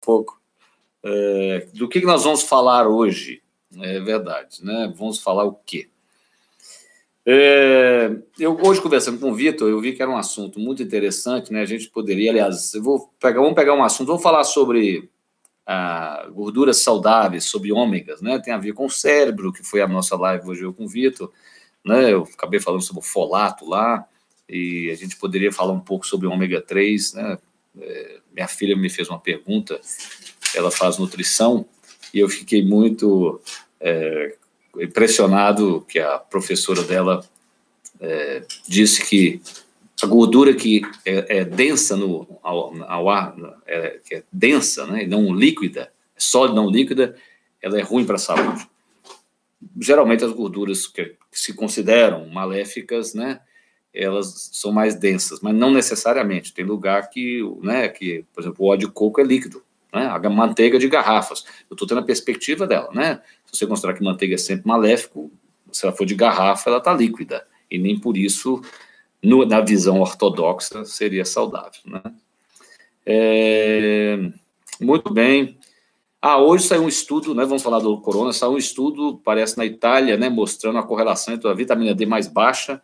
pouco. É, do que nós vamos falar hoje? É verdade, né? Vamos falar o quê? É, eu hoje conversando com o Vitor, eu vi que era um assunto muito interessante, né? A gente poderia, aliás, eu vou pegar, vamos pegar um assunto, vamos falar sobre gorduras saudáveis, sobre ômegas, né? Tem a ver com o cérebro, que foi a nossa live hoje eu com o Vitor, né? Eu acabei falando sobre o folato lá, e a gente poderia falar um pouco sobre ômega 3, né? Minha filha me fez uma pergunta, ela faz nutrição, e eu fiquei muito é, impressionado que a professora dela é, disse que a gordura que é, é densa no, ao, ao ar, é, que é densa, né, não líquida, é sólida, não líquida, ela é ruim para a saúde. Geralmente as gorduras que se consideram maléficas, né, elas são mais densas, mas não necessariamente. Tem lugar que, né, que, por exemplo, o óleo de coco é líquido, né? A manteiga de garrafas. Eu estou tendo a perspectiva dela, né? Se você considerar que manteiga é sempre maléfico, se ela for de garrafa, ela está líquida. E nem por isso, no, na visão ortodoxa, seria saudável, né? É, muito bem. Ah, hoje saiu um estudo, né? Vamos falar do corona. Saiu um estudo, parece na Itália, né? Mostrando a correlação entre a vitamina D mais baixa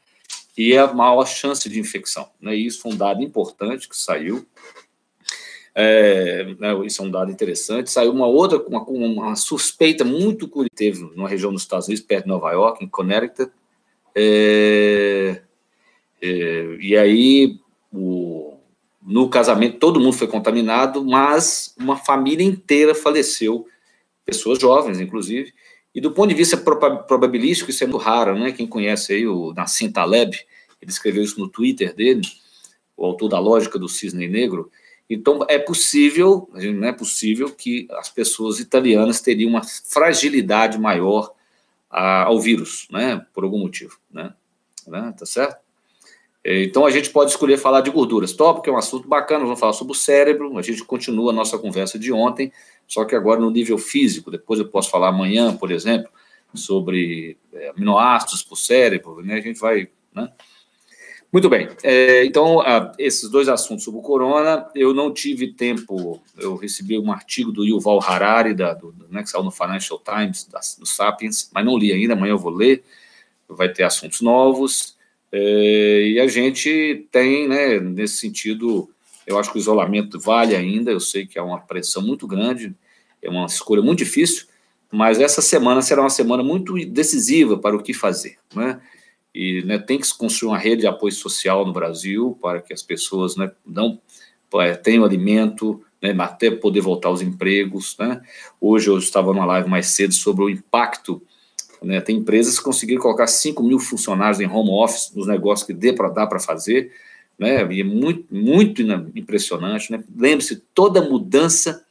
e a maior chance de infecção. Né? Isso foi um dado importante que saiu. É, né, isso é um dado interessante. Saiu uma outra, uma, uma suspeita muito que teve numa região dos Estados Unidos, perto de Nova York, em Connecticut. É, é, e aí, o, no casamento, todo mundo foi contaminado, mas uma família inteira faleceu, pessoas jovens, inclusive. E do ponto de vista probabilístico, isso é muito raro, né? Quem conhece aí o Nassim Taleb, ele escreveu isso no Twitter dele, o autor da lógica do cisne negro, então, é possível, não é possível que as pessoas italianas teriam uma fragilidade maior a, ao vírus, né, por algum motivo, né, né, tá certo? Então, a gente pode escolher falar de gorduras. Top, que é um assunto bacana, vamos falar sobre o cérebro, a gente continua a nossa conversa de ontem, só que agora no nível físico, depois eu posso falar amanhã, por exemplo, sobre é, aminoácidos para o cérebro, né, a gente vai, né, muito bem. É, então, ah, esses dois assuntos sobre o corona, eu não tive tempo. Eu recebi um artigo do Yuval Harari, da, do, né, que saiu no Financial Times, da, do Sapiens, mas não li ainda. Amanhã eu vou ler. Vai ter assuntos novos. É, e a gente tem, né, nesse sentido, eu acho que o isolamento vale ainda. Eu sei que é uma pressão muito grande, é uma escolha muito difícil, mas essa semana será uma semana muito decisiva para o que fazer, né? e né, tem que se construir uma rede de apoio social no Brasil para que as pessoas né, não é, tenham alimento, né, até poder voltar aos empregos. Né. Hoje eu estava numa live mais cedo sobre o impacto. Né, tem empresas que conseguiram colocar 5 mil funcionários em home office nos negócios que dê para dar para fazer, né, e é muito, muito impressionante. Né. Lembre-se, toda mudança,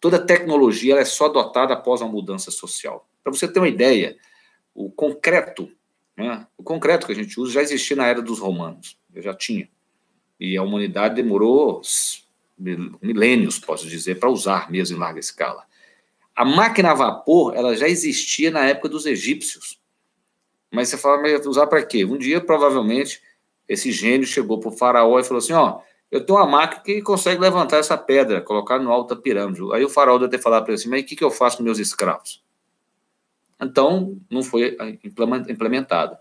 toda tecnologia é só adotada após uma mudança social. Para você ter uma ideia, o concreto né? O concreto que a gente usa já existia na era dos romanos, já tinha. E a humanidade demorou milênios, posso dizer, para usar mesmo em larga escala. A máquina a vapor, ela já existia na época dos egípcios. Mas você fala, mas usar para quê? Um dia, provavelmente, esse gênio chegou para o faraó e falou assim, ó, eu tenho uma máquina que consegue levantar essa pedra, colocar no alto da pirâmide. Aí o faraó deve ter falado para ele assim, mas o que, que eu faço com meus escravos? Então, não foi implementado.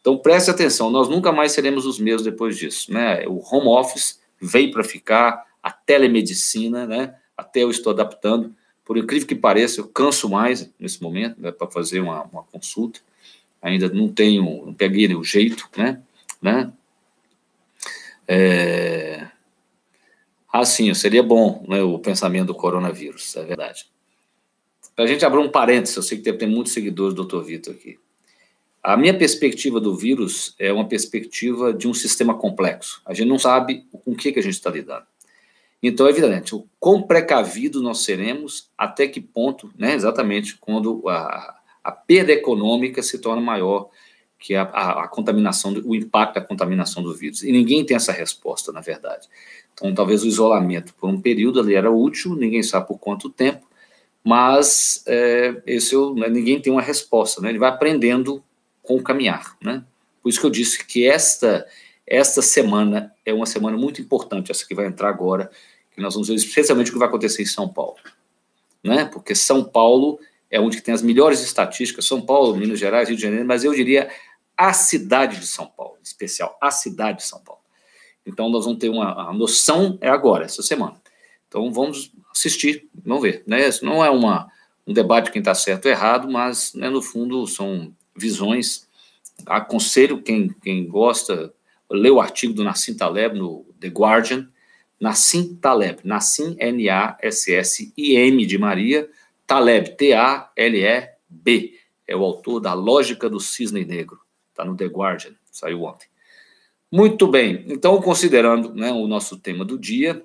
Então, preste atenção, nós nunca mais seremos os mesmos depois disso. Né? O home office veio para ficar, a telemedicina, né? até eu estou adaptando. Por incrível que pareça, eu canso mais nesse momento né, para fazer uma, uma, consulta. Ainda não tenho, não peguei o jeito, né? né? É... Ah, sim, seria bom né, o pensamento do coronavírus, é verdade. Para a gente abrir um parênteses, eu sei que tem muitos seguidores do Dr. Vitor aqui. A minha perspectiva do vírus é uma perspectiva de um sistema complexo. A gente não sabe com o que, que a gente está lidando. Então, evidente, o quão precavido nós seremos, até que ponto, né, exatamente, quando a, a perda econômica se torna maior que a, a, a contaminação, o impacto da contaminação do vírus. E ninguém tem essa resposta, na verdade. Então, talvez o isolamento por um período ali era útil, ninguém sabe por quanto tempo, mas é, esse eu, né, ninguém tem uma resposta, né? Ele vai aprendendo com o caminhar, né? Por isso que eu disse que esta esta semana é uma semana muito importante, essa que vai entrar agora, que nós vamos ver especialmente o que vai acontecer em São Paulo. Né? Porque São Paulo é onde tem as melhores estatísticas, São Paulo, Minas Gerais, Rio de Janeiro, mas eu diria a cidade de São Paulo, em especial, a cidade de São Paulo. Então, nós vamos ter uma noção, é agora, essa semana. Então, vamos assistir, vamos ver. Né? Não é uma, um debate de quem está certo ou errado, mas, né, no fundo, são visões. Aconselho quem, quem gosta, ler o artigo do Nassim Taleb no The Guardian, Nassim Taleb, Nassim, N-A-S-S-I-M de Maria, Taleb, T-A-L-E-B, é o autor da Lógica do Cisne Negro, está no The Guardian, saiu ontem. Muito bem, então, considerando né, o nosso tema do dia,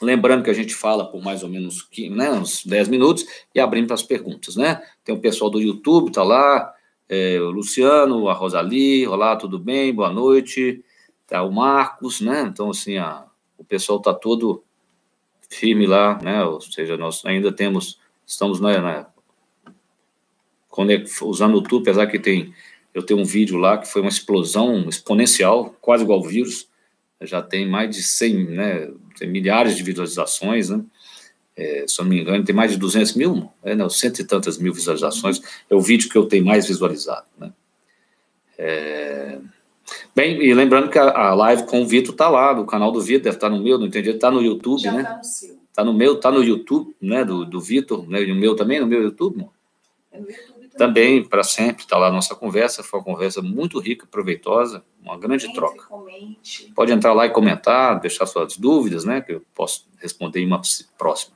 lembrando que a gente fala por mais ou menos né, uns 10 minutos e abrimos para as perguntas, né? Tem o pessoal do YouTube, está lá, é, o Luciano, a Rosali, olá, tudo bem, boa noite, tá o Marcos, né? Então, assim, a, o pessoal está todo firme lá, né? Ou seja, nós ainda temos, estamos né, né, usando o YouTube, apesar que tem, eu tenho um vídeo lá que foi uma explosão exponencial, quase igual ao vírus, já tem mais de 100, né? Tem milhares de visualizações, né? É, se eu não me engano, tem mais de 200 mil, é, não, cento e tantas mil visualizações, é o vídeo que eu tenho mais visualizado, né? É, Bem, e lembrando que a, a live com o Vitor está lá, no canal do Vitor, deve estar tá no meu, não entendi, está no YouTube, Já né? Está no seu. Está no meu, está no YouTube, né, do, do Vitor, né, e o meu também, no meu YouTube? É no YouTube também. Também, para sempre, está lá a nossa conversa, foi uma conversa muito rica, proveitosa, uma grande Entre, troca. Comente. Pode entrar lá e comentar, deixar suas dúvidas, né, que eu posso responder em uma próxima.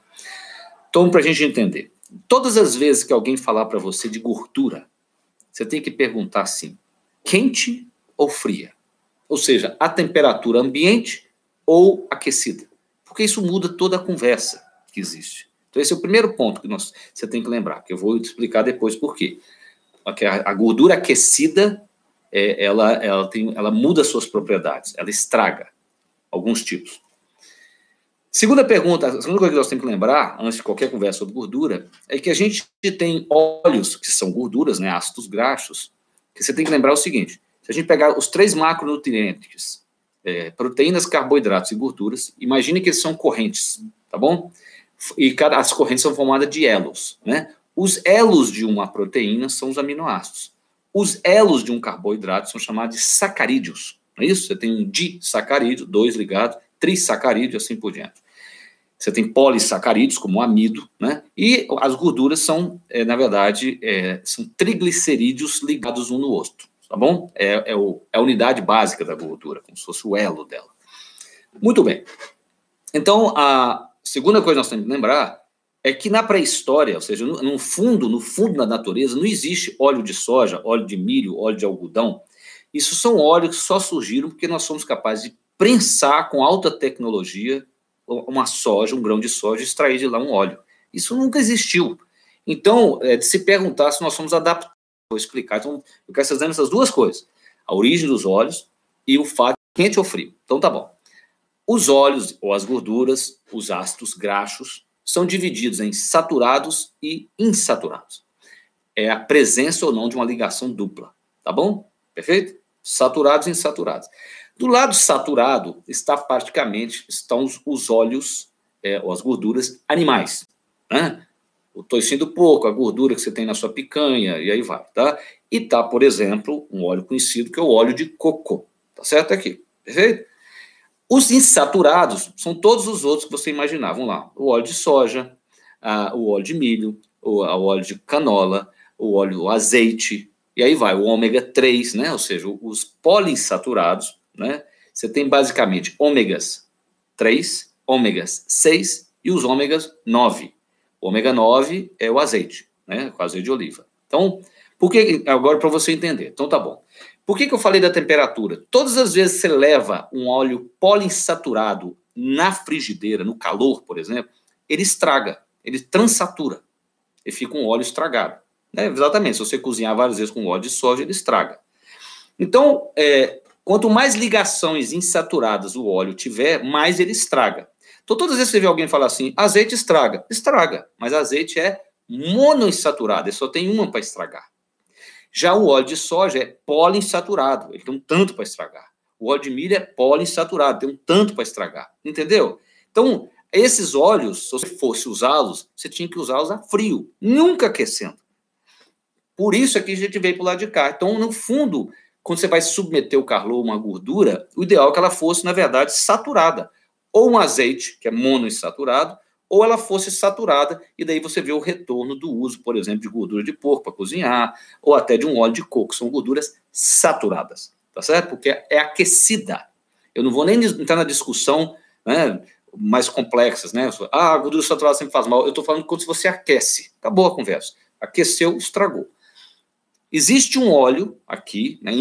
Então, para a gente entender, todas as vezes que alguém falar para você de gordura, você tem que perguntar assim, quente ou fria. Ou seja, a temperatura ambiente ou aquecida. Porque isso muda toda a conversa que existe. Então, esse é o primeiro ponto que nós, você tem que lembrar, que eu vou explicar depois por quê. A, a gordura aquecida, é, ela, ela, tem, ela muda suas propriedades, ela estraga alguns tipos. Segunda pergunta, a segunda coisa que nós temos que lembrar, antes de qualquer conversa sobre gordura, é que a gente tem óleos, que são gorduras, né, ácidos graxos, que você tem que lembrar o seguinte, se a gente pegar os três macronutrientes, é, proteínas, carboidratos e gorduras, imagine que eles são correntes, tá bom? E cada, as correntes são formadas de elos, né? Os elos de uma proteína são os aminoácidos. Os elos de um carboidrato são chamados de sacarídeos, não é isso? Você tem um disacarídeo, dois ligados, trissacarídeo, assim por diante. Você tem polissacarídeos, como o amido, né? E as gorduras são, é, na verdade, é, são triglicerídeos ligados um no outro tá bom? É, é, o, é a unidade básica da gordura, como se fosse o elo dela. Muito bem. Então, a segunda coisa que nós temos que lembrar é que na pré-história, ou seja, no, no, fundo, no fundo da natureza, não existe óleo de soja, óleo de milho, óleo de algodão. Isso são óleos que só surgiram porque nós somos capazes de prensar com alta tecnologia uma soja, um grão de soja, extrair de lá um óleo. Isso nunca existiu. Então, é de se perguntar se nós somos adaptados vou explicar. Então, eu quero fazer essas duas coisas: a origem dos óleos e o fato quente ou frio. Então, tá bom. Os óleos ou as gorduras, os ácidos graxos, são divididos em saturados e insaturados. É a presença ou não de uma ligação dupla, tá bom? Perfeito? Saturados e insaturados. Do lado saturado está praticamente estão os, os óleos é, ou as gorduras animais, né? o toicinho porco, a gordura que você tem na sua picanha, e aí vai, tá? E tá, por exemplo, um óleo conhecido que é o óleo de coco, tá certo aqui, perfeito? Os insaturados são todos os outros que você imaginar, vamos lá, o óleo de soja, a, o óleo de milho, o, a, o óleo de canola, o óleo, o azeite, e aí vai, o ômega 3, né, ou seja, os poliinsaturados, né, você tem basicamente ômegas 3, ômegas 6 e os ômegas 9, o ômega 9 é o azeite, né? Com azeite de oliva. Então, por que, agora para você entender. Então tá bom. Por que, que eu falei da temperatura? Todas as vezes que você leva um óleo poliinsaturado na frigideira, no calor, por exemplo, ele estraga, ele transatura. Ele fica um óleo estragado. Né? Exatamente, se você cozinhar várias vezes com óleo de soja, ele estraga. Então, é, quanto mais ligações insaturadas o óleo tiver, mais ele estraga. Então, todas as vezes que você vê alguém falar assim, azeite estraga, estraga, mas azeite é monoinsaturado, ele só tem uma para estragar. Já o óleo de soja é poliinsaturado, ele tem um tanto para estragar. O óleo de milho é poliinsaturado, tem um tanto para estragar, entendeu? Então, Esses óleos, se você fosse usá-los, você tinha que usá-los a frio, nunca aquecendo. Por isso aqui a gente veio para o lado de cá. Então, no fundo, quando você vai submeter o carlô a uma gordura, o ideal é que ela fosse, na verdade, saturada. Ou um azeite, que é monoinsaturado, ou ela fosse saturada, e daí você vê o retorno do uso, por exemplo, de gordura de porco para cozinhar, ou até de um óleo de coco, são gorduras saturadas, tá certo? Porque é aquecida. Eu não vou nem entrar na discussão né, mais complexas, né? Ah, gordura saturada sempre faz mal. Eu estou falando quando você aquece. Acabou a conversa. Aqueceu, estragou. Existe um óleo aqui, né,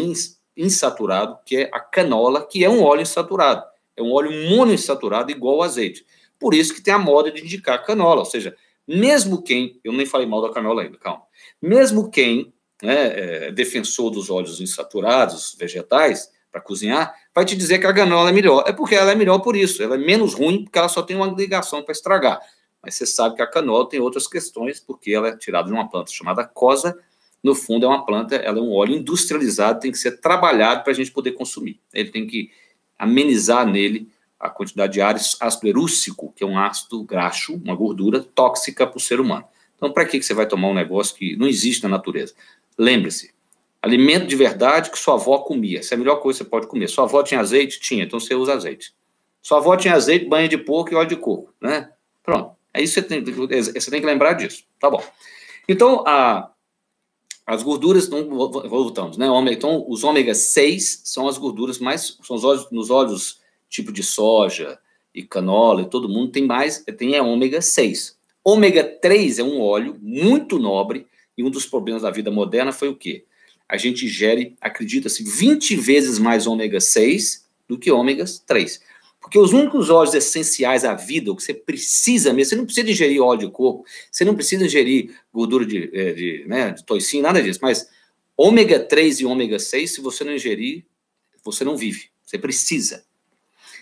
insaturado, que é a canola, que é um óleo insaturado. É um óleo monoinsaturado igual ao azeite. Por isso que tem a moda de indicar canola, ou seja, mesmo quem, eu nem falei mal da canola ainda, calma, mesmo quem né, é defensor dos óleos insaturados, vegetais, para cozinhar, vai te dizer que a canola é melhor. É porque ela é melhor por isso, ela é menos ruim porque ela só tem uma ligação para estragar. Mas você sabe que a canola tem outras questões, porque ela é tirada de uma planta chamada cosa, no fundo é uma planta, ela é um óleo industrializado, tem que ser trabalhado para a gente poder consumir. Ele tem que amenizar nele a quantidade de ácido erúcico, que é um ácido graxo, uma gordura tóxica para o ser humano. Então, para que você vai tomar um negócio que não existe na natureza? Lembre-se, alimento de verdade que sua avó comia. Essa é a melhor coisa que você pode comer. Sua avó tinha azeite? Tinha, então você usa azeite. Sua avó tinha azeite, banha de porco e óleo de coco, né? Pronto. Aí é você tem, você tem que lembrar disso. Tá bom. Então, a, as gorduras, então, voltamos, né? Então, os ômega 6 são as gorduras mais, são os óleos, nos óleos tipo de soja e canola, e todo mundo tem mais, tem é ômega 6. Ômega 3 é um óleo muito nobre, e um dos problemas da vida moderna foi o quê? A gente ingere, acredita-se, 20 vezes mais ômega 6 do que ômegas 3. Porque os únicos óleos essenciais à vida, o que você precisa mesmo, você não precisa ingerir óleo de coco, você não precisa ingerir gordura de, eh, de, né, de toicinho, nada disso, mas ômega 3 e ômega 6, se você não ingerir, você não vive, você precisa.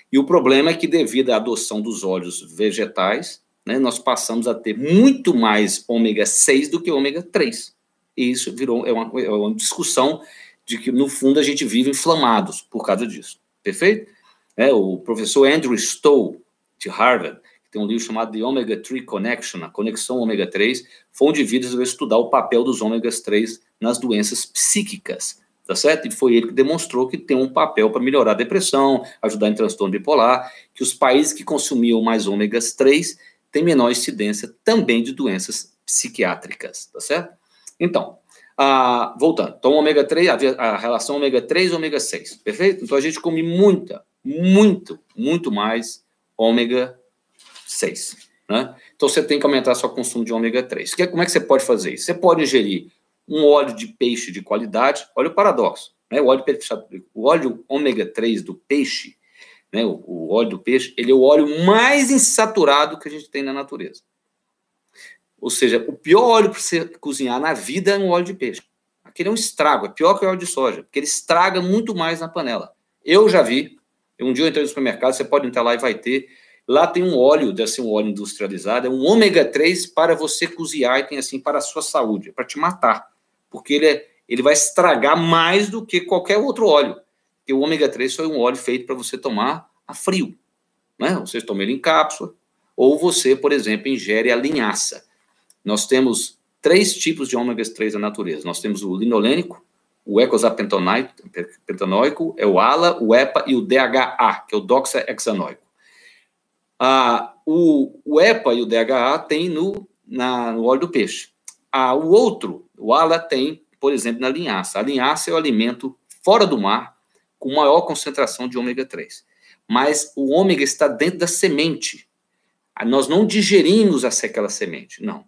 E o problema é que, devido à adoção dos óleos vegetais, né, nós passamos a ter muito mais ômega 6 do que ômega 3. E isso virou é uma, é uma discussão de que, no fundo, a gente vive inflamados por causa disso. Perfeito? É, o professor Andrew Stowe, de Harvard, que tem um livro chamado The Omega 3 Connection, a conexão ômega 3, foi um indivíduo que estudar o papel dos ômegas 3 nas doenças psíquicas, tá certo? E foi ele que demonstrou que tem um papel para melhorar a depressão, ajudar em transtorno bipolar, que os países que consumiam mais ômegas 3 têm menor incidência também de doenças psiquiátricas, tá certo? Então, ah, voltando, então ômega 3, a, a relação ômega 3 e ômega 6, perfeito? Então a gente come muita, muito, muito mais ômega 6. Né? Então você tem que aumentar seu consumo de ômega 3. Que, como é que você pode fazer isso? Você pode ingerir um óleo de peixe de qualidade, olha o paradoxo, né? o, óleo, o óleo ômega 3 do peixe, né? o, o óleo do peixe, ele é o óleo mais insaturado que a gente tem na natureza. Ou seja, o pior óleo para você cozinhar na vida é um óleo de peixe. Aquele é um estrago, é pior que o óleo de soja, porque ele estraga muito mais na panela. Eu já vi, um dia eu entrei no supermercado, você pode entrar lá e vai ter. Lá tem um óleo, deve ser um óleo industrializado, é um ômega 3 para você cozinhar e tem assim para a sua saúde, para te matar. Porque ele, é, ele vai estragar mais do que qualquer outro óleo. Porque o ômega 3 foi um óleo feito para você tomar a frio. Né? Você toma ele em cápsula, ou você, por exemplo, ingere a linhaça. Nós temos três tipos de ômegas 3 na natureza. Nós temos o linolênico, o ecosapentanoico é o ALA, o EPA e o DHA, que é o doxahexanoico. Ah, o, o EPA e o DHA tem no, na, no óleo do peixe. Ah, o outro, o ALA, tem, por exemplo, na linhaça. A linhaça é o alimento fora do mar com maior concentração de ômega 3. Mas o ômega está dentro da semente. Ah, nós não digerimos aquela semente, não.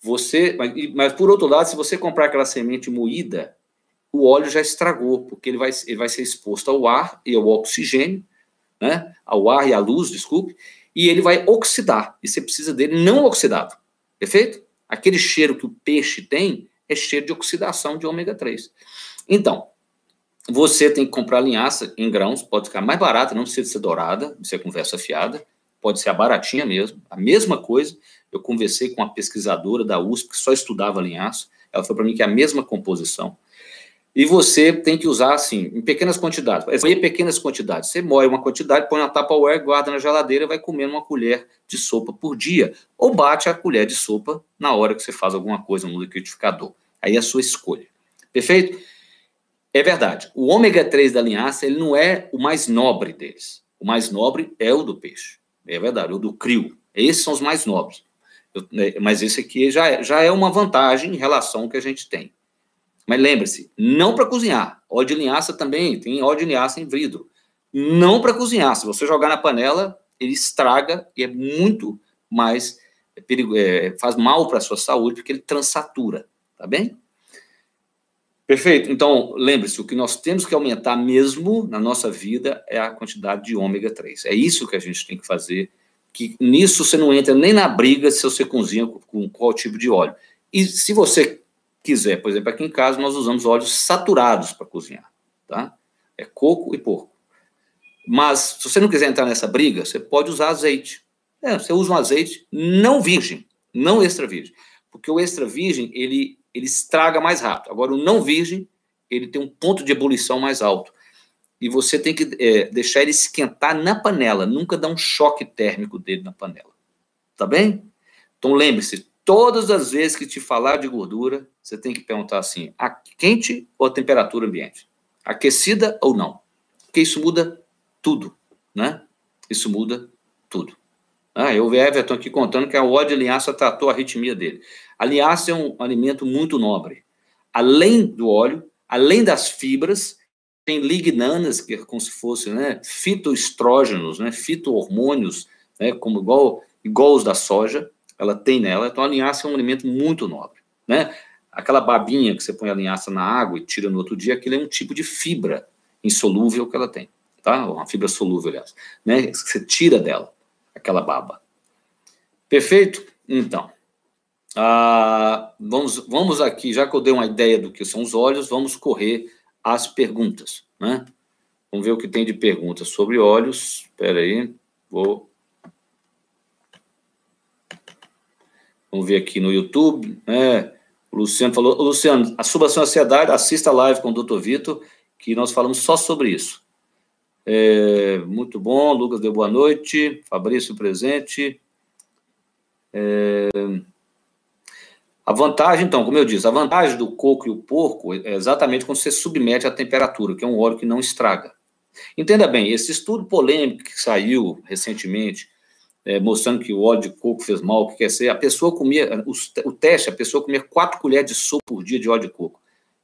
Você, mas, mas por outro lado, se você comprar aquela semente moída, o óleo já estragou, porque ele vai, ele vai ser exposto ao ar e ao oxigênio, né? Ao ar e à luz, desculpe, e ele vai oxidar. E você precisa dele não oxidado. Perfeito? Aquele cheiro que o peixe tem é cheiro de oxidação de ômega 3. Então, você tem que comprar linhaça em grãos, pode ficar mais barata, não precisa ser dourada, isso é conversa fiada, pode ser a baratinha mesmo, a mesma coisa. Eu conversei com uma pesquisadora da USP que só estudava linhaça, ela falou para mim que é a mesma composição. E você tem que usar, assim, em pequenas quantidades. Em pequenas quantidades. Você moe uma quantidade, põe na Tupperware, guarda na geladeira e vai comendo uma colher de sopa por dia. Ou bate a colher de sopa na hora que você faz alguma coisa no liquidificador. Aí é a sua escolha. Perfeito? É verdade. O ômega 3 da linhaça, ele não é o mais nobre deles. O mais nobre é o do peixe. É verdade, o do crio. Esses são os mais nobres. Eu, né, mas esse aqui já é, já é uma vantagem em relação ao que a gente tem. Mas lembre-se, não para cozinhar. Óleo de linhaça também, tem óleo de linhaça em vidro. Não para cozinhar. Se você jogar na panela, ele estraga e é muito mais é perigo, é, faz mal para a sua saúde, porque ele transatura, tá bem? Perfeito. Então, lembre-se, o que nós temos que aumentar mesmo na nossa vida é a quantidade de ômega 3. É isso que a gente tem que fazer, que nisso você não entra nem na briga se você cozinha com qual tipo de óleo. E se você quiser, por exemplo, aqui em casa nós usamos óleos saturados para cozinhar, tá? É coco e porco. Mas se você não quiser entrar nessa briga, você pode usar azeite. É, você usa um azeite não virgem, não extra virgem, porque o extra virgem ele ele estraga mais rápido. Agora o não virgem ele tem um ponto de ebulição mais alto e você tem que é, deixar ele esquentar na panela, nunca dar um choque térmico dele na panela, tá bem? Então lembre-se, todas as vezes que te falar de gordura, você tem que perguntar assim: a quente ou a temperatura ambiente? Aquecida ou não? Porque isso muda tudo, né? Isso muda tudo. Ah, eu vi Everton aqui contando que a óleo de linhaça tratou a arritmia dele. A linhaça é um alimento muito nobre. Além do óleo, além das fibras, tem lignanas, que é como se fosse né, fitoestrógenos, né, fitohormônios, né, como igual, igual os da soja, ela tem nela. Então, a linhaça é um alimento muito nobre, né? Aquela babinha que você põe a linhaça na água e tira no outro dia, aquilo é um tipo de fibra insolúvel que ela tem, tá? Uma fibra solúvel, aliás, né? Você tira dela aquela baba. Perfeito? Então, ah, vamos, vamos aqui, já que eu dei uma ideia do que são os olhos, vamos correr as perguntas, né? Vamos ver o que tem de perguntas sobre olhos. Espera aí, vou Vamos ver aqui no YouTube. Né? O Luciano falou, Luciano, a subação ansiedade, assista a live com o Dr. Vitor, que nós falamos só sobre isso. É, muito bom, Lucas deu boa noite, Fabrício presente. É, a vantagem, então, como eu disse, a vantagem do coco e o porco é exatamente quando você submete à temperatura, que é um óleo que não estraga. Entenda bem, esse estudo polêmico que saiu recentemente, é, mostrando que o óleo de coco fez mal, o que quer ser, a pessoa comia, o, o teste, a pessoa comia quatro colheres de sopa por dia de óleo de coco.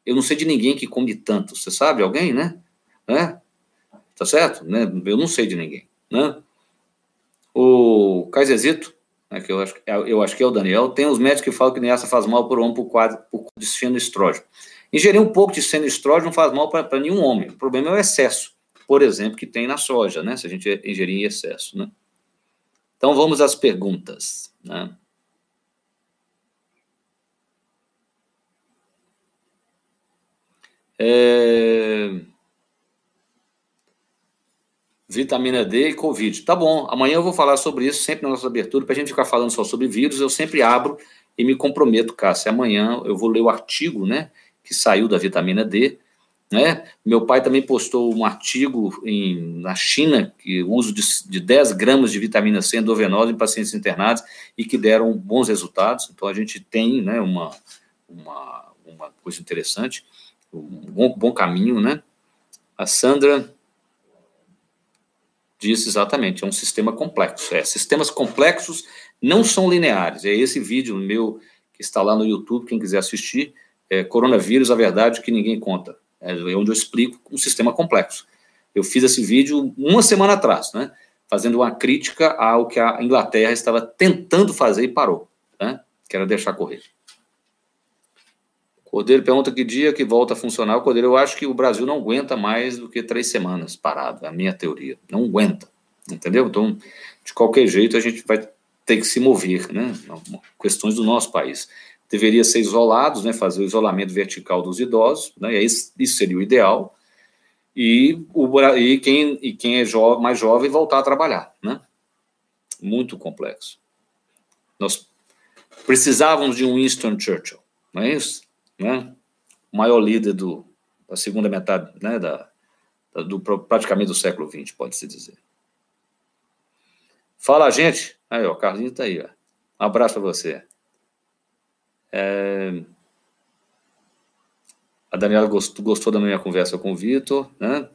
Eu não sei de ninguém que come tanto. Você sabe alguém, né? né? Tá certo? Né? Eu não sei de ninguém, né? O Kaiserzito, né, que eu acho, eu acho que é o Daniel, tem uns médicos que falam que essa faz mal por homem por quadro por de estrógeno. Ingerir um pouco de estrógeno não faz mal para nenhum homem. O problema é o excesso, por exemplo, que tem na soja, né? Se a gente ingerir em excesso, né? Então vamos às perguntas. Né? É... Vitamina D e Covid. Tá bom, amanhã eu vou falar sobre isso sempre na nossa abertura, para a gente ficar falando só sobre vírus. Eu sempre abro e me comprometo, Cássia. Amanhã eu vou ler o artigo né, que saiu da vitamina D né? Meu pai também postou um artigo em, na China, que o uso de, de 10 gramas de vitamina C endovenosa em pacientes internados e que deram bons resultados. Então, a gente tem né, uma, uma, uma coisa interessante, um bom, bom caminho. Né? A Sandra disse exatamente, é um sistema complexo. É, sistemas complexos não são lineares. É esse vídeo meu que está lá no YouTube, quem quiser assistir, é, Coronavírus, a verdade que ninguém conta é onde eu explico um sistema complexo. Eu fiz esse vídeo uma semana atrás, né, fazendo uma crítica ao que a Inglaterra estava tentando fazer e parou, né, que era deixar correr. Cordeiro pergunta que dia que volta a funcionar. O Cordeiro, eu acho que o Brasil não aguenta mais do que três semanas parado, é a minha teoria. Não aguenta, entendeu? Então, de qualquer jeito, a gente vai ter que se mover, né? Questões do nosso país deveria ser isolados, né, fazer o isolamento vertical dos idosos, né, isso, isso seria o ideal, e, o, e quem, e quem é jo mais jovem voltar a trabalhar, né? Muito complexo. Nós precisávamos de um Winston Churchill, não é isso? Né? O maior líder do, da segunda metade, né, da, da, do, praticamente do século XX, pode-se dizer. Fala, gente. Aí, ó, o Carlinhos está aí, ó. Um abraço para você. É... A Daniela gostou, gostou da minha conversa com o Vitor, né?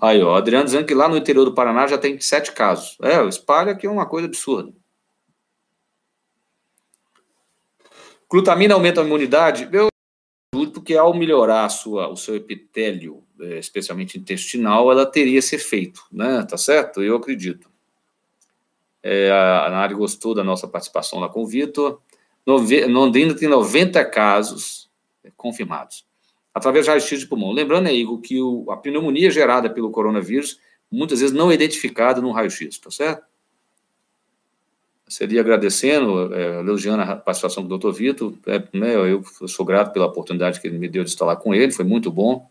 Aí, ó, Adriano dizendo que lá no interior do Paraná já tem sete casos. É, espalha que é uma coisa absurda. Glutamina aumenta a imunidade? Eu porque ao melhorar sua, o seu epitélio, é, especialmente intestinal, ela teria esse efeito, né? Tá certo? Eu acredito. É, a Nari gostou da nossa participação lá com o Vitor. Londrina tem 90 casos confirmados, através de raio-x de pulmão. Lembrando, né, Igor, que o, a pneumonia gerada pelo coronavírus muitas vezes não é identificada no raio-x, tá certo? Seria agradecendo, é, elogiando a participação do doutor Vitor, é, né, eu sou grato pela oportunidade que ele me deu de estar lá com ele, foi muito bom.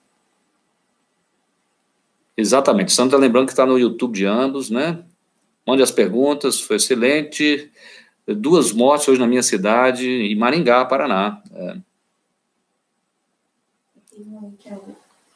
Exatamente, Sandra lembrando que está no YouTube de ambos, né? Mande as perguntas, foi excelente duas mortes hoje na minha cidade, em Maringá, Paraná. É.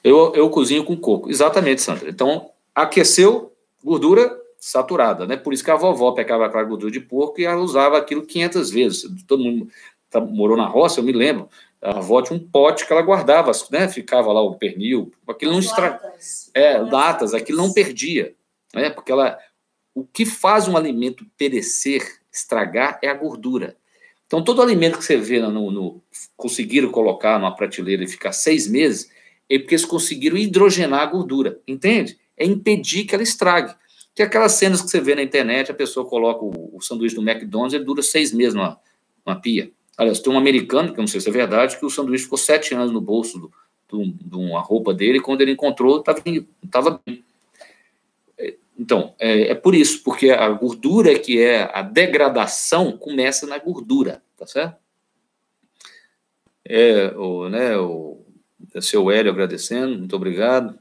Eu, eu cozinho com coco. Exatamente, Sandra. Então, aqueceu gordura saturada, né? Por isso que a vovó pegava aquela gordura de porco e ela usava aquilo 500 vezes. Todo mundo tá, morou na roça, eu me lembro. A avó tinha um pote que ela guardava, né? Ficava lá o pernil, aquilo não estragava. É, latas, aquilo não perdia, né? Porque ela, o que faz um alimento perecer estragar é a gordura. Então, todo alimento que você vê no, no conseguiram colocar numa prateleira e ficar seis meses, é porque eles conseguiram hidrogenar a gordura, entende? É impedir que ela estrague. Tem aquelas cenas que você vê na internet, a pessoa coloca o, o sanduíche do McDonald's, ele dura seis meses numa, numa pia. Aliás, tem um americano, que eu não sei se é verdade, que o sanduíche ficou sete anos no bolso de uma roupa dele, e quando ele encontrou, estava bem. Então, é, é, por isso, porque a gordura que é a degradação começa na gordura, tá certo? É, o, né, o, seu Hélio agradecendo, muito obrigado.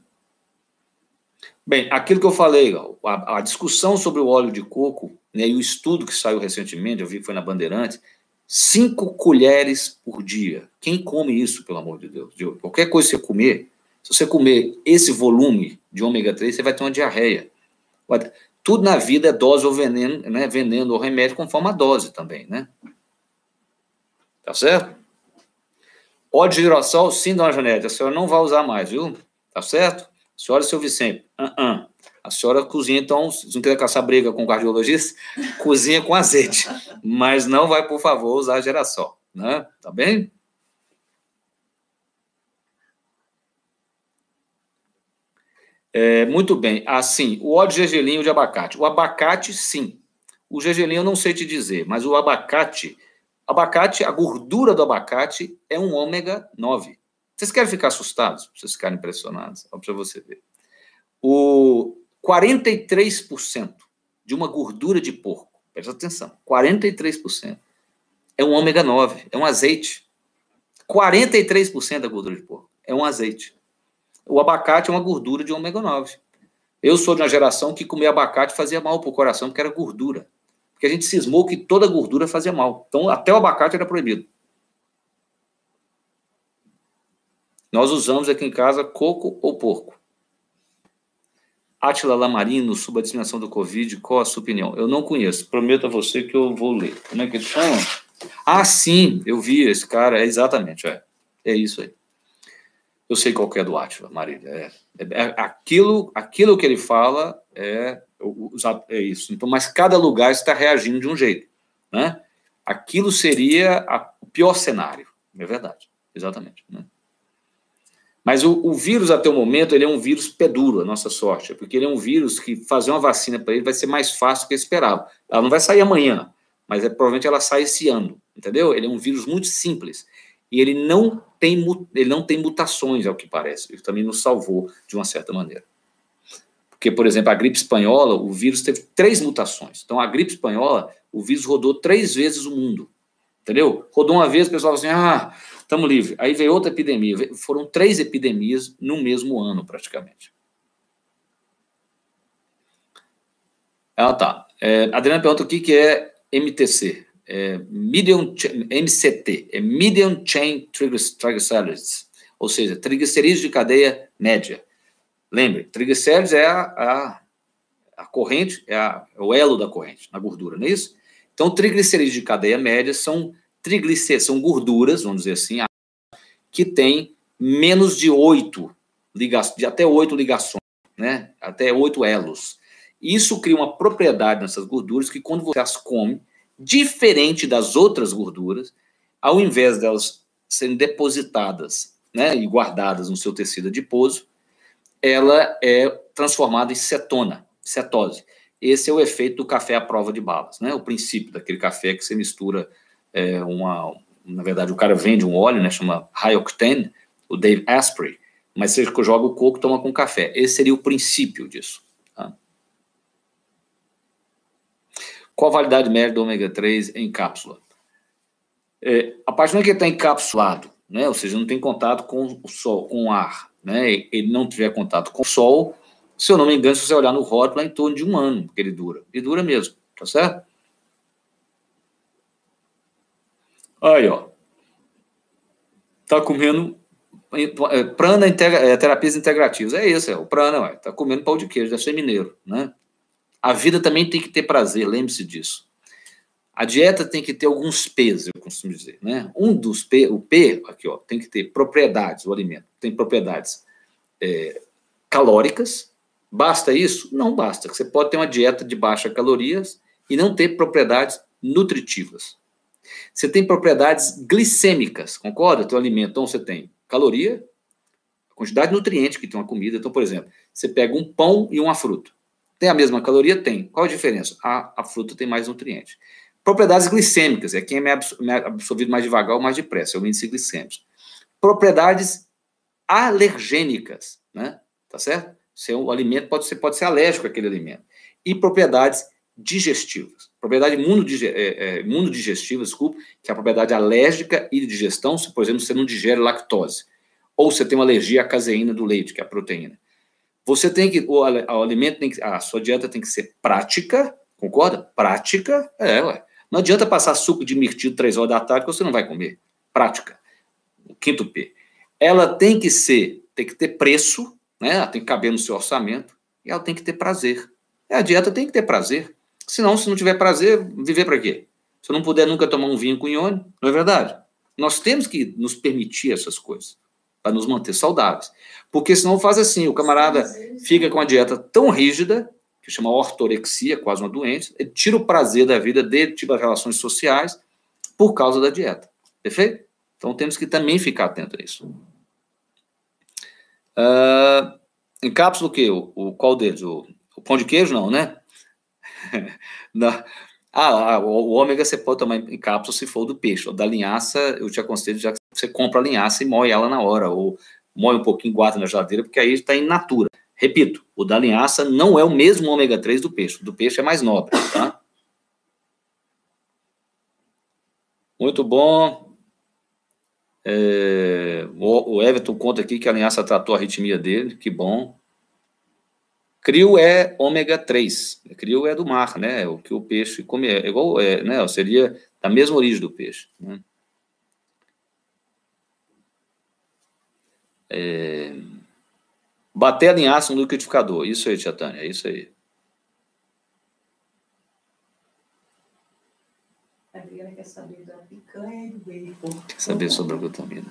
Bem, aquilo que eu falei, a, a discussão sobre o óleo de coco, né, e o estudo que saiu recentemente, eu vi que foi na Bandeirante, cinco colheres por dia. Quem come isso, pelo amor de Deus? Qualquer coisa que você comer, se você comer esse volume de ômega 3, você vai ter uma diarreia. Tudo na vida é dose ou veneno, né? Veneno ou remédio, conforme a dose também, né? Tá certo? Óleo de girassol, sim, dona Janete, a senhora não vai usar mais, viu? Tá certo? A senhora, seu Vicente, uh -uh. a senhora cozinha, então, se não quiser caçar briga com o cardiologista, cozinha com azeite, mas não vai, por favor, usar girassol, né? Tá bem? É, muito bem. Assim, o óleo de gergelim de abacate. O abacate, sim. O gergelim eu não sei te dizer, mas o abacate, abacate, a gordura do abacate é um ômega 9. Vocês querem ficar assustados? Vocês ficarem impressionados? Olha para você ver. O 43% de uma gordura de porco, presta atenção, 43% é um ômega 9, é um azeite. 43% da gordura de porco é um azeite. O abacate é uma gordura de ômega 9. Eu sou de uma geração que comer abacate fazia mal para o coração, porque era gordura. Porque a gente cismou que toda gordura fazia mal. Então, até o abacate era proibido. Nós usamos aqui em casa coco ou porco. Átila Lamarino, sobre a disseminação do Covid, qual a sua opinião? Eu não conheço. Prometo a você que eu vou ler. Como é que ele chama? Ah, sim, eu vi esse cara. É exatamente, é. É isso aí. Eu sei qual é do Átila, Marília. É, é, é, aquilo, aquilo que ele fala é, é isso. Então, mas cada lugar está reagindo de um jeito, né? Aquilo seria a, o pior cenário, é verdade, exatamente. Né? Mas o, o, vírus, até o momento, ele é um vírus peduro, a nossa sorte, porque ele é um vírus que fazer uma vacina para ele vai ser mais fácil do que esperava. Ela não vai sair amanhã, mas é, provavelmente ela sai esse ano, entendeu? Ele é um vírus muito simples e ele não tem, ele não tem mutações, ao que parece. Ele também nos salvou de uma certa maneira. Porque, por exemplo, a gripe espanhola, o vírus teve três mutações. Então, a gripe espanhola, o vírus rodou três vezes o mundo. Entendeu? Rodou uma vez, o pessoal assim: ah, estamos livres. Aí veio outra epidemia. Foram três epidemias no mesmo ano, praticamente. Ah, tá. É, Adriana pergunta o que, que é MTC é, medium, MCT, é Medium Chain Triglycerides, ou seja, triglicerídeos de cadeia média. Lembre, triglicéridos é a, a, a corrente, é, a, é, o elo da corrente na gordura, não é isso? Então, triglicerídeos de cadeia média são triglicerídeos, são gorduras, vamos dizer assim, que têm menos de oito ligações, de até oito ligações, né? Até oito elos. Isso cria uma propriedade nessas gorduras que, quando você as come, diferente das outras gorduras, ao invés delas serem depositadas né, e guardadas no seu tecido adiposo, ela é transformada em cetona, cetose. Esse é o efeito do café à prova de balas, né? O princípio daquele café que você mistura é, uma, na verdade o cara vende um óleo, né? Chama high octane, o Dave Asprey, mas você joga o coco, toma com café. Esse seria o princípio disso. Tá? Qual a validade média do ômega 3 em cápsula? É, a partir do momento que ele está encapsulado, né, ou seja, não tem contato com o sol, com o ar, né, ele não tiver contato com o sol, se eu não me engano, se você olhar no rótulo, é em torno de um ano que ele dura. E dura mesmo, tá certo? Aí, ó. Tá comendo é, prana integra, é, terapias integrativas. É isso, é o prana, ué. Tá comendo pão de queijo, deve ser mineiro, né? A vida também tem que ter prazer, lembre-se disso. A dieta tem que ter alguns P's, eu costumo dizer, né? Um dos P, o P, aqui, ó, tem que ter propriedades, o alimento tem propriedades é, calóricas. Basta isso? Não basta. Você pode ter uma dieta de baixa calorias e não ter propriedades nutritivas. Você tem propriedades glicêmicas, concorda? Teu alimento, então você tem caloria, quantidade de nutrientes que tem uma comida. Então, por exemplo, você pega um pão e uma fruta. Tem a mesma caloria? Tem. Qual a diferença? A, a fruta tem mais nutrientes. Propriedades glicêmicas, é quem é absorvido mais devagar ou mais depressa, é o índice glicêmico. Propriedades alergênicas, né? Tá certo? Seu alimento pode ser, pode ser alérgico àquele alimento. E propriedades digestivas. Propriedade é, é, imunodigestiva, desculpa, que é a propriedade alérgica e de digestão, se, por exemplo, você não digere lactose. Ou você tem uma alergia à caseína do leite, que é a proteína. Você tem que, o, o alimento tem que, a sua dieta tem que ser prática, concorda? Prática, é, ué. Não adianta passar suco de mirtilo três horas da tarde que você não vai comer. Prática. O quinto P. Ela tem que ser, tem que ter preço, né? Ela tem que caber no seu orçamento e ela tem que ter prazer. A dieta tem que ter prazer. Senão, se não tiver prazer, viver para quê? Se eu não puder nunca tomar um vinho com ione, não é verdade? Nós temos que nos permitir essas coisas para nos manter saudáveis. Porque senão faz assim, o camarada fica com a dieta tão rígida que chama ortorexia, quase uma doença, ele tira o prazer da vida dele, tira as relações sociais, por causa da dieta. Perfeito? Então temos que também ficar atento a isso. Uh, em cápsula o quê? O, o, qual deles? O, o pão de queijo, não, né? não. Ah, o, o, ômega você pode tomar em cápsula se for do peixe. Ou da linhaça, eu te aconselho já que você compra a linhaça e moe ela na hora. Ou moe um pouquinho, guarda na geladeira, porque aí está em natura. Repito, o da linhaça não é o mesmo ômega 3 do peixe. O do peixe é mais nobre, tá? Muito bom. É, o, Everton conta aqui que a linhaça tratou a arritmia dele, que bom. Crio é ômega 3. Crio é do mar, né? O que o peixe come é igual, é, né? Seria da mesma origem do peixe. Né? É, Bater a linhaça no liquidificador. Isso aí, Tia Tânia, é isso aí. A Adriana quer saber da picanha e do bacon. Quer saber sobre a glutamina.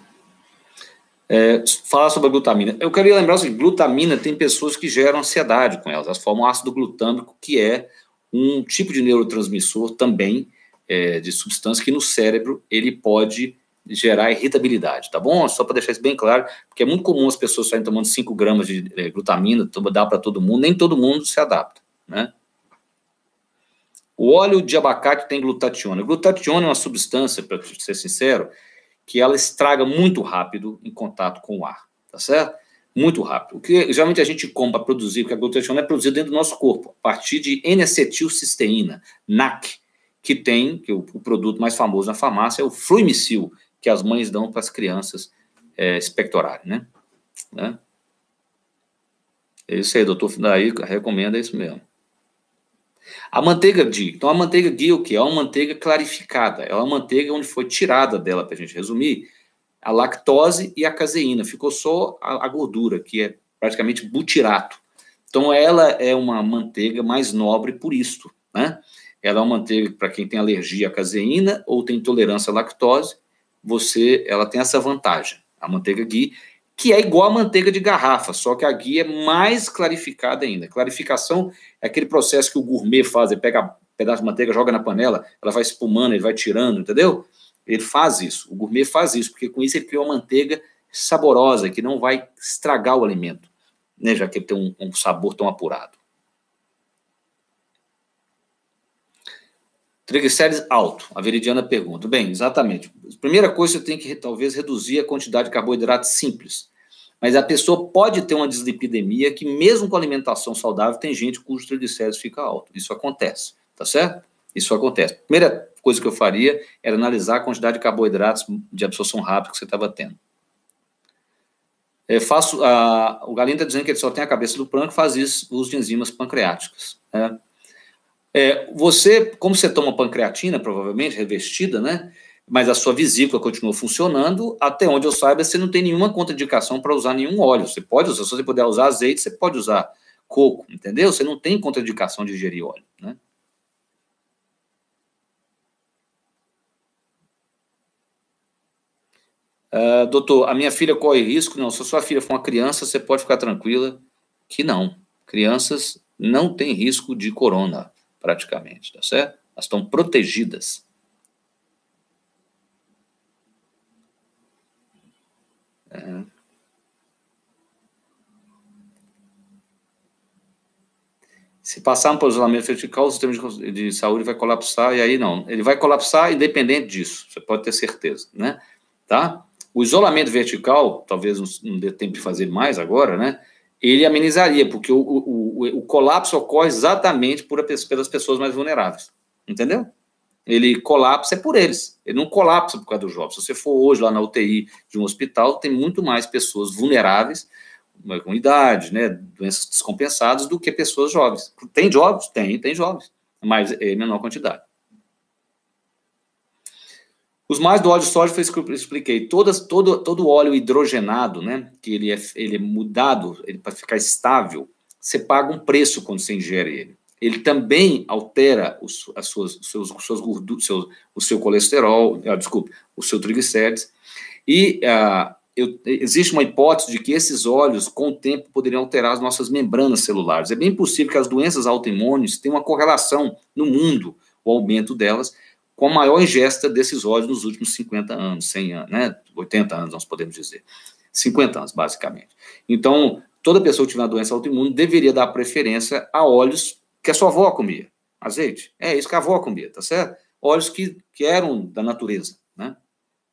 É, falar sobre a glutamina. Eu queria lembrar que glutamina tem pessoas que geram ansiedade com elas. Elas formam ácido glutâmico, que é um tipo de neurotransmissor também é, de substância que no cérebro ele pode gerar irritabilidade, tá bom? Só para deixar isso bem claro, porque é muito comum as pessoas saírem tomando 5 gramas de é, glutamina, dá para todo mundo, nem todo mundo se adapta, né? O óleo de abacate tem glutationa. Glutationa é uma substância, para ser sincero, que ela estraga muito rápido em contato com o ar, tá certo? Muito rápido. O que geralmente a gente compra para produzir, porque a glutationa é produzida dentro do nosso corpo, a partir de N-acetilcisteína, NAC, que tem, que o, o, produto mais famoso na farmácia é o Fluimicil, que as mães dão para as crianças é, né? né? É isso aí, doutor Daí recomenda isso mesmo. A manteiga ghee. Então, a manteiga é o quê? É uma manteiga clarificada. É uma manteiga onde foi tirada dela, para a gente resumir, a lactose e a caseína, ficou só a, a gordura, que é praticamente butirato. Então, ela é uma manteiga mais nobre por isto, né? Ela é uma manteiga para quem tem alergia à caseína ou tem intolerância à lactose, você, ela tem essa vantagem, a manteiga ghee, que é igual a manteiga de garrafa, só que a ghee é mais clarificada ainda. Clarificação é aquele processo que o gourmet faz, ele pega um pedaço de manteiga, joga na panela, ela vai espumando, ele vai tirando, entendeu? Ele faz isso, o gourmet faz isso, porque com isso ele cria uma manteiga saborosa, que não vai estragar o alimento né, já que ele tem um, um sabor tão apurado. Triglicérides alto. A Veridiana pergunta. Bem, exatamente. Primeira coisa, você tem que talvez reduzir a quantidade de carboidratos simples. Mas a pessoa pode ter uma dislipidemia que, mesmo com alimentação saudável, tem gente cujo triglicérides fica alto. Isso acontece, tá certo? Isso acontece. Primeira coisa que eu faria era analisar a quantidade de carboidratos de absorção rápida que você estava tendo. É, faço, a, o Galindo está dizendo que ele só tem a cabeça do pâncreas, faz isso, uso de enzimas pancreáticas. Né? É, você, como você toma pancreatina, provavelmente, revestida, né? Mas a sua vesícula continua funcionando, até onde eu saiba, você não tem nenhuma contraindicação para usar nenhum óleo. Você pode usar, se você puder usar azeite, você pode usar coco, entendeu? Você não tem contraindicação de ingerir óleo, né? Uh, doutor, a minha filha corre risco? Não, se a sua filha for uma criança, você pode ficar tranquila que não. Crianças não têm risco de corona, praticamente, tá certo? Elas estão protegidas. É. Se passar um posicionamento vertical, o sistema de, de saúde vai colapsar, e aí não. Ele vai colapsar independente disso, você pode ter certeza, né? Tá? O isolamento vertical, talvez não dê tempo de fazer mais agora, né? Ele amenizaria, porque o, o, o, colapso ocorre exatamente por, pelas pessoas mais vulneráveis. Entendeu? Ele colapsa é por eles. Ele não colapsa por causa dos jovens. Se você for hoje lá na UTI de um hospital, tem muito mais pessoas vulneráveis, com idade, né, doenças descompensadas, do que pessoas jovens. Tem jovens? Tem, tem jovens, mas é menor quantidade. Os mais do óleo de soja foi isso que eu expliquei. Todas, todo, todo óleo hidrogenado, né, que ele é, ele é mudado para ficar estável, você paga um preço quando você ingere ele. Ele também altera os, as suas, seus, suas gorduras, seu, o seu colesterol, ah, desculpe, o seu triglicérides. E ah, eu, existe uma hipótese de que esses óleos, com o tempo, poderiam alterar as nossas membranas celulares. É bem possível que as doenças autoimunes tenham uma correlação no mundo, o aumento delas, com a maior ingesta desses óleos nos últimos 50 anos, 100 anos, né? 80 anos, nós podemos dizer. 50 anos, basicamente. Então, toda pessoa que tiver uma doença autoimune deveria dar preferência a óleos que a sua avó comia. Azeite. É isso que a avó comia, tá certo? Óleos que, que eram da natureza, né?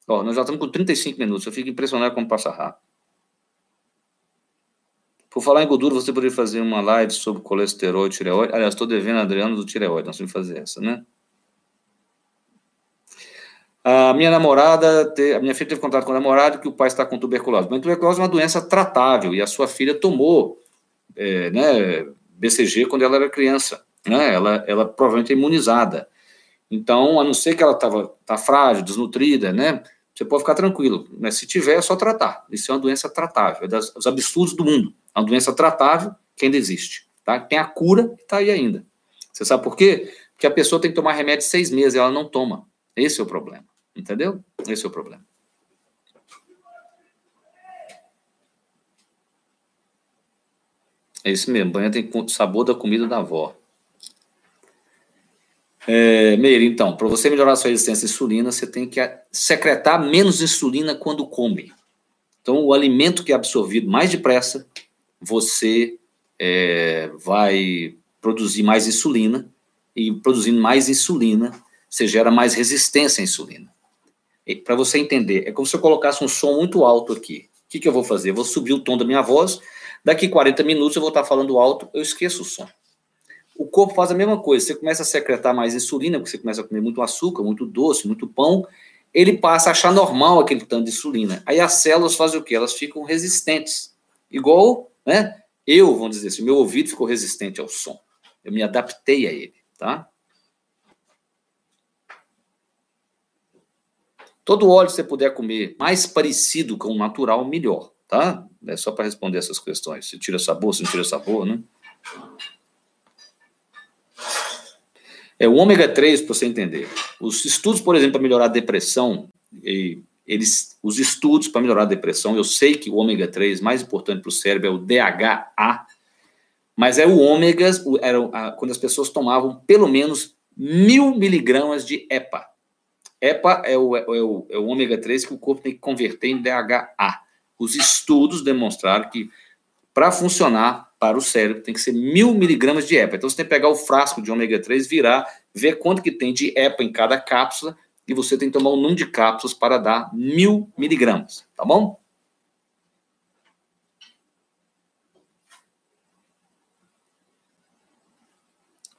Ó, nós já estamos com 35 minutos, eu fico impressionado como passa rápido. Por falar em gordura, você poderia fazer uma live sobre colesterol e tireoide. Aliás, estou devendo a Adriano do tireoide, nós vamos fazer essa, né? A minha namorada, a minha filha teve contato com o namorado que o pai está com tuberculose. Mas tuberculose é uma doença tratável e a sua filha tomou é, né, BCG quando ela era criança. Né? Ela, ela provavelmente é imunizada. Então, a não ser que ela estava tá frágil, desnutrida, né? Você pode ficar tranquilo. Mas se tiver, é só tratar. Isso é uma doença tratável. É dos absurdos do mundo. É uma doença tratável que ainda existe. Tá? Tem a cura e está aí ainda. Você sabe por quê? Porque a pessoa tem que tomar remédio seis meses e ela não toma. Esse é o problema. Entendeu? Esse é o problema. É isso mesmo, banha tem sabor da comida da avó. É, Meire, então, para você melhorar sua resistência à insulina, você tem que secretar menos insulina quando come. Então, o alimento que é absorvido mais depressa, você é, vai produzir mais insulina, e produzindo mais insulina, você gera mais resistência à insulina para você entender, é como se eu colocasse um som muito alto aqui. O que, que eu vou fazer? Eu vou subir o tom da minha voz, daqui 40 minutos eu vou estar falando alto, eu esqueço o som. O corpo faz a mesma coisa, você começa a secretar mais insulina, porque você começa a comer muito açúcar, muito doce, muito pão, ele passa a achar normal aquele tanto de insulina. Aí as células fazem o quê? Elas ficam resistentes. Igual, né? Eu, vamos dizer assim, meu ouvido ficou resistente ao som. Eu me adaptei a ele, tá? Todo óleo que você puder comer mais parecido com o natural, melhor, tá? É só para responder essas questões. Se tira sabor, se não tira sabor, né? É o ômega 3, para você entender. Os estudos, por exemplo, para melhorar a depressão, eles, os estudos para melhorar a depressão, eu sei que o ômega 3 mais importante para o cérebro é o DHA, mas é o ômega, era quando as pessoas tomavam pelo menos mil miligramas de EPA. EPA é o, é o, é o ômega 3 que o corpo tem que converter em DHA. Os estudos demonstraram que para funcionar para o cérebro tem que ser mil miligramas de EPA. Então você tem que pegar o frasco de ômega 3, virar, ver quanto que tem de EPA em cada cápsula e você tem que tomar um número de cápsulas para dar mil miligramas, tá bom?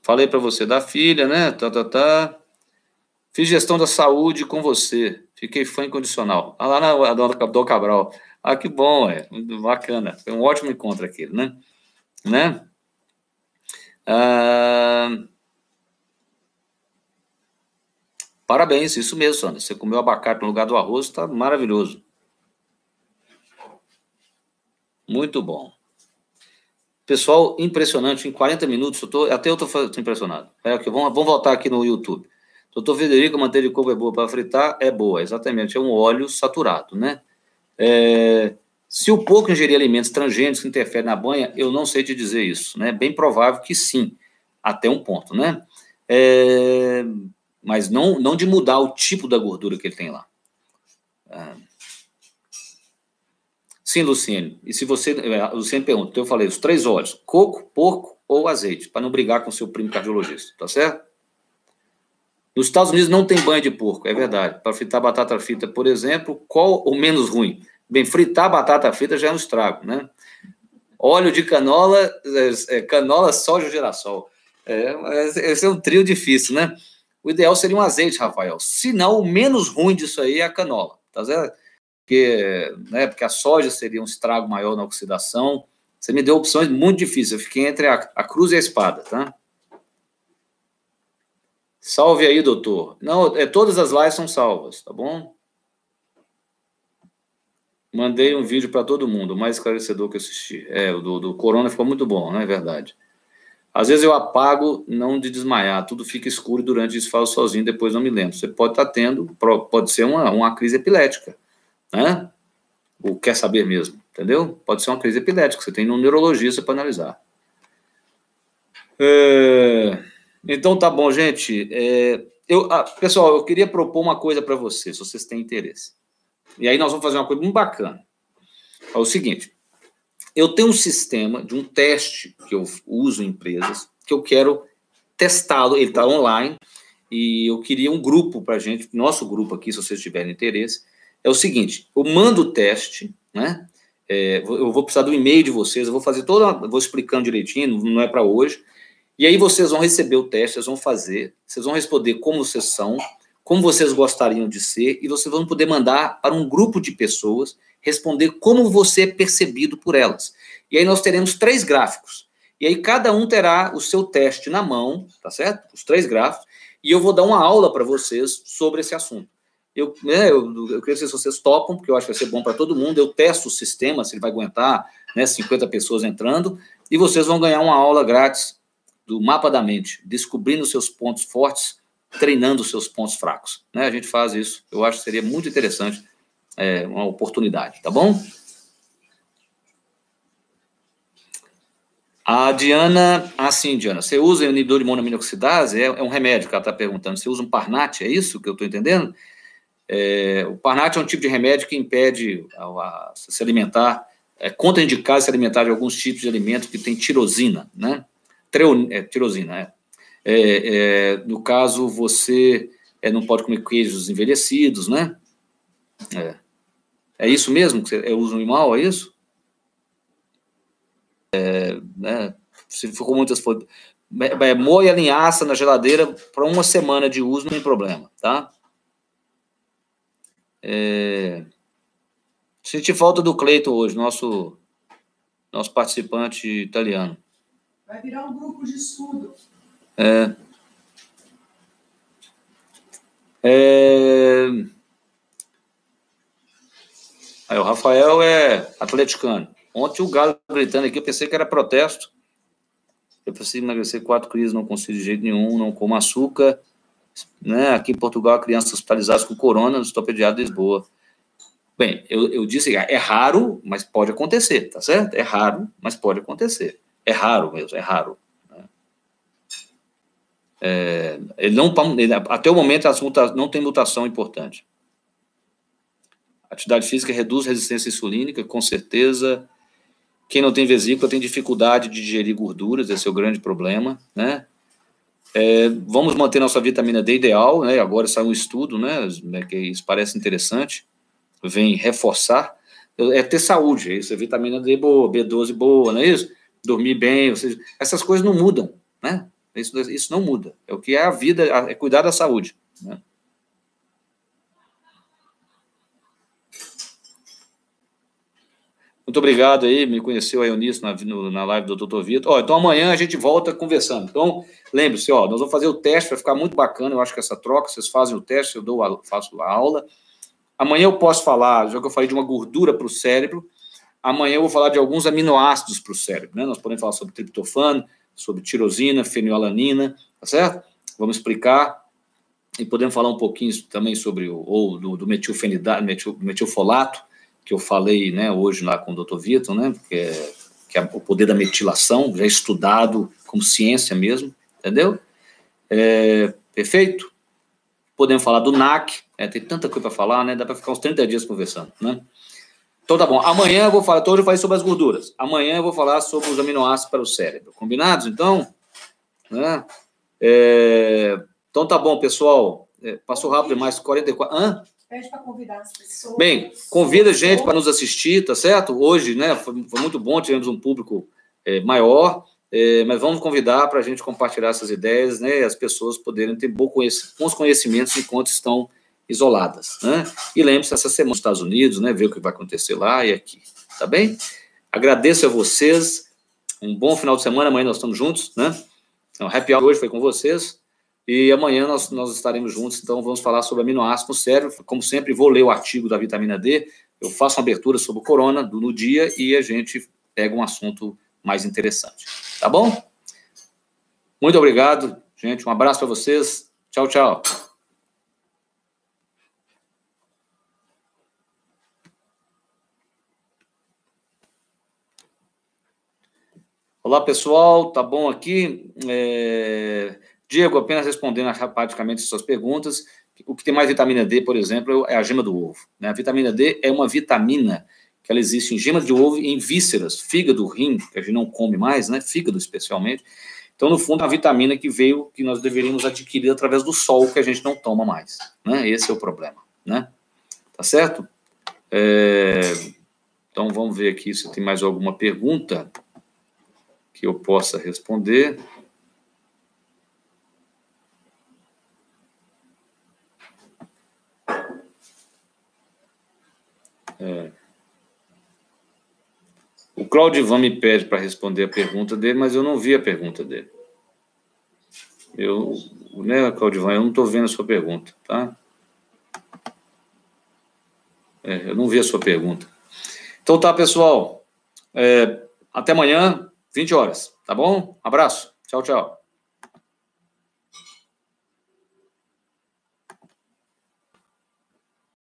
Falei para você da filha, né? Tá, tá, tá. Fiz gestão da saúde com você. Fiquei fã incondicional. Ah, lá na dona Dom Cabral. Ah, que bom, é. Bacana. Foi um ótimo encontro aquele, né? Né? Ah, parabéns, isso mesmo, Sandra. Você comeu abacate no lugar do arroz, está maravilhoso. Muito bom. Pessoal, impressionante, em 40 minutos, eu tô, até eu estou impressionado. É, okay, vamos, vamos voltar aqui no YouTube. Doutor Federico, a manteiga de coco é boa para fritar? É boa, exatamente. É um óleo saturado, né? É, se o porco ingerir alimentos transgênicos que interferem na banha, eu não sei te dizer isso, né? Bem provável que sim, até um ponto, né? É, mas não, não de mudar o tipo da gordura que ele tem lá. É, Sim, Luciene. E se você. É, Luciene pergunta, eu falei, os três óleos: coco, porco ou azeite, para não brigar com seu primo cardiologista, tá certo? Nos Estados Unidos não tem banho de porco, é verdade. Para fritar batata frita, por exemplo, qual o menos ruim? Bem, fritar batata frita já é um estrago, né? Óleo de canola, é, é canola, soja girassol. É, esse é um trio difícil, né? O ideal seria um azeite, Rafael. Se não, o menos ruim disso aí é a canola, tá certo? porque, né, porque a soja seria um estrago maior na oxidação. Você me deu opções muito difíceis. Eu fiquei entre a, a cruz e a espada, tá? Salve aí, doutor. Não, é, todas as lives são salvas, tá bom? Mandei um vídeo para todo mundo, o mais esclarecedor que eu assisti. É, o do, do Corona ficou muito bom, não é verdade? Às vezes eu apago, não de desmaiar, tudo fica escuro durante isso, falo sozinho, depois não me lembro. Você pode estar tá tendo, pode ser uma, uma crise epilética né? O quer saber mesmo, entendeu? Pode ser uma crise epilética, você tem um neurologista para analisar. É, então tá bom, gente. É, eu, ah, pessoal, eu queria propor uma coisa para vocês, se vocês têm interesse. E aí nós vamos fazer uma coisa muito bacana. É o seguinte: eu tenho um sistema de um teste que eu uso em empresas, que eu quero testá-lo, ele está online, e eu queria um grupo para gente, nosso grupo aqui, se vocês tiverem interesse, é o seguinte: eu mando o teste, né? É, eu vou precisar do e-mail de vocês, eu vou fazer toda, vou explicando direitinho, não é para hoje. E aí vocês vão receber o teste, vocês vão fazer, vocês vão responder como vocês são, como vocês gostariam de ser, e vocês vão poder mandar para um grupo de pessoas responder como você é percebido por elas. E aí nós teremos três gráficos. E aí cada um terá o seu teste na mão, tá certo? Os três gráficos. E eu vou dar uma aula para vocês sobre esse assunto. Eu, né, eu, eu queria saber se vocês topam, porque eu acho que vai ser bom para todo mundo. Eu testo o sistema, se ele vai aguentar né, 50 pessoas entrando, e vocês vão ganhar uma aula grátis do mapa da mente, descobrindo seus pontos fortes, treinando seus pontos fracos. Né? A gente faz isso. Eu acho que seria muito interessante, é, uma oportunidade, tá bom? A Diana, ah sim, Diana, você usa inibidor de monoaminoxidase? É, é um remédio que ela está perguntando. Você usa um Parnat, é isso que eu estou entendendo? É, o Parnat é um tipo de remédio que impede a, a se alimentar, é contraindicado se alimentar de alguns tipos de alimentos que tem tirosina, né? Treo, é, tirosina, é. é. é no caso, você é, não pode comer queijos envelhecidos, né? É, é isso mesmo que você é uso animal, é isso? É, né? Se for com muitas folhas. É, moe a linhaça na geladeira para uma semana de uso, não tem problema, tá? É... Senti falta do Cleiton hoje, nosso, nosso participante italiano. Vai virar um grupo de estudo. É. é... Aí o Rafael é atleticano. Ontem o Galo gritando aqui, eu pensei que era protesto. Eu preciso emagrecer quatro quilos, não consigo de jeito nenhum, não como açúcar. Né? Aqui em Portugal, crianças hospitalizadas com corona, estou pediado de Lisboa. Bem, eu, eu disse, é raro, mas pode acontecer, tá certo? É raro, mas pode acontecer. É raro mesmo, é raro. Né? É, ele não, ele, até o momento, as muta, não tem mutação importante. Atividade física reduz resistência insulínica, com certeza. Quem não tem vesícula tem dificuldade de digerir gorduras, esse é o grande problema, né? É, vamos manter nossa vitamina D ideal, né? Agora saiu um estudo, né? né que isso parece interessante, vem reforçar. É ter saúde, é isso, é vitamina D boa, B12 boa, não é isso? Dormir bem, ou seja, essas coisas não mudam, né? Isso, isso não muda. É o que é a vida, é cuidar da saúde, né? Muito obrigado aí, me conheceu aí Nisso na, na live do Dr. Vitor. Ó, então amanhã a gente volta conversando. Então, lembre-se, ó, nós vamos fazer o teste, vai ficar muito bacana, eu acho que essa troca, vocês fazem o teste, eu dou faço a aula. Amanhã eu posso falar, já que eu falei de uma gordura para o cérebro, amanhã eu vou falar de alguns aminoácidos para o cérebro, né? Nós podemos falar sobre triptofano, sobre tirosina, fenilalanina, tá certo? Vamos explicar e podemos falar um pouquinho também sobre o ou do, do metilfenidato, metil, metilfolato, que eu falei né, hoje lá com o Dr. Vitor, né, que é, que é o poder da metilação, já estudado como ciência mesmo, entendeu? É, perfeito? Podemos falar do NAC, é, tem tanta coisa para falar, né? Dá para ficar uns 30 dias conversando, né? Então tá bom. Amanhã eu vou falar, então hoje eu falei sobre as gorduras. Amanhã eu vou falar sobre os aminoácidos para o cérebro. Combinados, então? Né? É, então tá bom, pessoal. É, passou rápido demais, 44. Hã? Pede para convidar as pessoas. Bem, convida a gente para nos assistir, tá certo? Hoje, né, foi, foi muito bom, tivemos um público é, maior, é, mas vamos convidar para a gente compartilhar essas ideias, né, e as pessoas poderem ter bons conhecimentos enquanto estão isoladas, né? E lembre-se, essa semana nos Estados Unidos, né, ver o que vai acontecer lá e aqui, tá bem? Agradeço a vocês, um bom final de semana, amanhã nós estamos juntos, né? Então, happy hour hoje foi com vocês. E amanhã nós, nós estaremos juntos, então vamos falar sobre aminoácidos no cérebro. Como sempre, vou ler o artigo da vitamina D, eu faço uma abertura sobre o corona no dia e a gente pega um assunto mais interessante. Tá bom? Muito obrigado, gente. Um abraço para vocês. Tchau, tchau. Olá, pessoal. Tá bom aqui? É... Diego, apenas respondendo praticamente suas perguntas, o que tem mais vitamina D, por exemplo, é a gema do ovo. Né? A vitamina D é uma vitamina que ela existe em gema de ovo e em vísceras, fígado, rim, que a gente não come mais, né? Fígado especialmente. Então, no fundo, é uma vitamina que veio, que nós deveríamos adquirir através do sol, que a gente não toma mais. Né? Esse é o problema. Né? Tá certo? É... Então, vamos ver aqui se tem mais alguma pergunta que eu possa responder. É. O Claudivan me pede para responder a pergunta dele, mas eu não vi a pergunta dele. Eu, né, Claudivan, eu não estou vendo a sua pergunta, tá? É, eu não vi a sua pergunta. Então tá, pessoal. É, até amanhã, 20 horas, tá bom? Abraço. Tchau, tchau.